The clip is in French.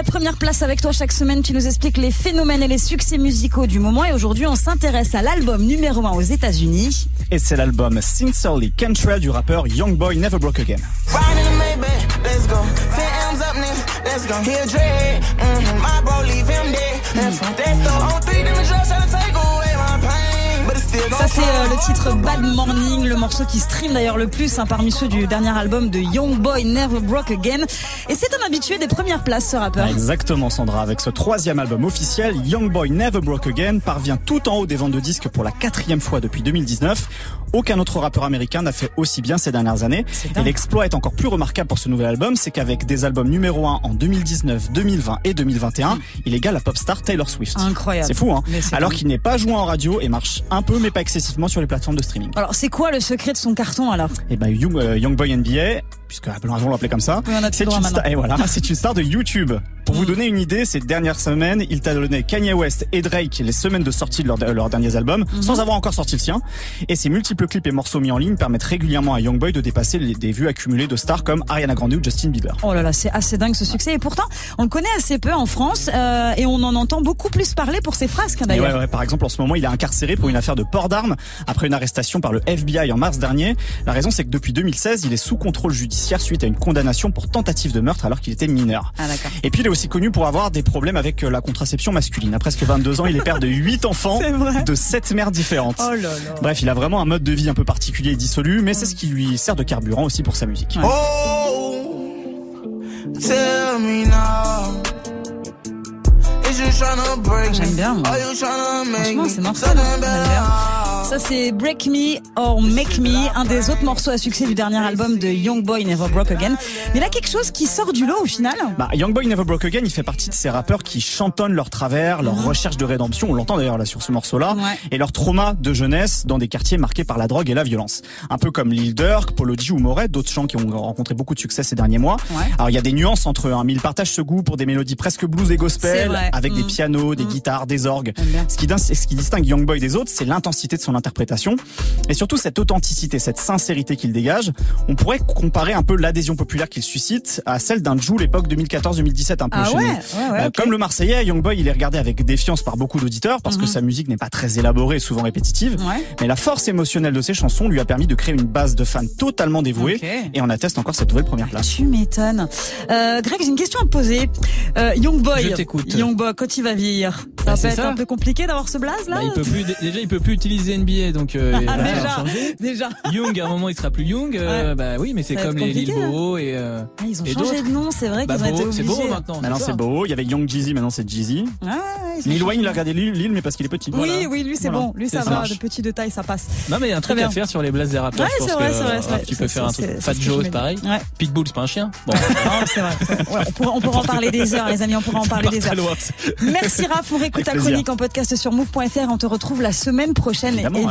la première place avec toi chaque semaine. Tu nous expliques les phénomènes et les succès musicaux du moment. Et aujourd'hui, on s'intéresse à l'album numéro 1 aux États-Unis. Et c'est l'album Sincerely Cantrell du rappeur Young Boy Never Broke Again. Ça c'est euh, le titre Bad Morning, le morceau qui stream d'ailleurs le plus hein, parmi ceux du dernier album de Young Boy Never Broke Again. Et c'est un habitué des premières places ce rappeur. Exactement Sandra, avec ce troisième album officiel, Young Boy Never Broke Again parvient tout en haut des ventes de disques pour la quatrième fois depuis 2019. Aucun autre rappeur américain n'a fait aussi bien ces dernières années. Et l'exploit est encore plus remarquable pour ce nouvel album, c'est qu'avec des albums numéro 1 en 2019, 2020 et 2021, il égale la pop star Taylor Swift. Incroyable. C'est fou, hein Alors qu'il n'est pas joué en radio et marche un peu, mais pas excessivement sur les plateformes de streaming. Alors c'est quoi le secret de son carton alors? Eh ben Young, euh, Young Boy NBA, puisque avant on l'appelait comme ça, c'est une, star, et voilà, c'est une star de YouTube. Pour vous donner une idée, ces dernières semaines, il t'a donné Kanye West et Drake les semaines de sortie de leurs derniers albums, Mhm. sans avoir encore sorti le sien. Et ces multiples clips et morceaux mis en ligne permettent régulièrement à Young Boy de dépasser les, des vues accumulées de stars comme Ariana Grande ou Justin Bieber. Oh là là, c'est assez dingue ce succès. Et pourtant, on le connaît assez peu en France euh, et on en entend beaucoup plus parler pour ses frasques Et d'ailleurs. ouais, ouais, par exemple, en ce moment, il est incarcéré pour une affaire de port d'armes après une arrestation par le FBI en mars dernier. La raison, c'est que depuis 2016, il est sous contrôle judiciaire suite à une condamnation pour tentative de meurtre alors qu'il était mineur. Ah d'accord. Et puis il est aussi connu pour avoir des problèmes avec euh, la contraception masculine. À presque 22 ans, il est père de 8 enfants de 7 mères différentes. Oh là là. Bref, il a vraiment un mode de vie un peu particulier et dissolu, mais c'est ce qui lui sert de carburant aussi pour sa musique. Oh, tell me now. J'aime me? bien, moi. Franchement, me? c'est mortel, hein. Ça c'est Break Me or Make Me, un des autres morceaux à succès du dernier album de Young Boy Never Broke Again. Mais là quelque chose qui sort du lot au final. Bah, Young Boy Never Broke Again, il fait partie de ces rappeurs qui chantonnent leur travers, leur recherche de rédemption, on l'entend d'ailleurs là sur ce morceau-là, Ouais. et leur trauma de jeunesse dans des quartiers marqués par la drogue et la violence. Un peu comme Lil Durk, Polo G ou Moret, d'autres chants qui ont rencontré beaucoup de succès ces derniers mois. Ouais. Alors il y a des nuances entre eux, hein, mais ils partagent ce goût pour des mélodies presque blues et gospel, avec des Mm. pianos, des guitares, des orgues. Ce qui, ce qui distingue Young Boy des autres, c'est l'intensité de son interprétation et surtout cette authenticité, cette sincérité qu'il dégage. On pourrait comparer un peu l'adhésion populaire qu'il suscite à celle d'un Jul l'époque 2014-2017 un peu Ah chez ouais, nous. ouais, ouais, Euh. Comme le Marseillais, Young Boy, il est regardé avec défiance par beaucoup d'auditeurs parce que Mhm. sa musique n'est pas très élaborée et souvent répétitive. Ouais. Mais la force émotionnelle de ses chansons lui a permis de créer une base de fans totalement dévouée et on atteste encore cette nouvelle première place. Tu m'étonnes. Euh, Greg, j'ai une question à te poser. Euh, Young Boy. Je t'écoute. Young Boy, quand il va vieillir, ça Bah, pas être ça. un peu compliqué d'avoir ce blaze là Bah, il peut plus, déjà, il peut plus utiliser NBA, donc euh, il Ah, déjà. Young, à un moment, il sera plus Young. euh, Bah oui, mais c'est Ça comme les Lil compliqué, Bo et. euh, Ah, ils ont Et changé d'autres de nom, c'est vrai bah, qu'ils ont été c'est beau maintenant. Maintenant ça. c'est beau, il y avait Young Jeezy, maintenant c'est Jeezy. Lil Wayne, il de a regardé Lil, Lil, mais parce qu'il est petit. Oui, Voilà. oui, lui c'est Voilà. bon, lui ça, Ça va, marche. de petit de taille, ça passe. Non, mais il y a un Très truc bien. à faire sur les blazes des rappeurs. Ouais, c'est vrai, que, c'est vrai, euh, c'est vrai. Tu peux faire un truc. Fat Joe, pareil. Ouais. Pitbull, c'est pas un chien? Bon, Non, c'est vrai. Ouais, on pourra, on pourra en parler des heures, les amis, on pourra en parler des très heures. Merci Raph, on réécoute ta chronique en podcast sur move.fr. On te retrouve la semaine prochaine, évidemment.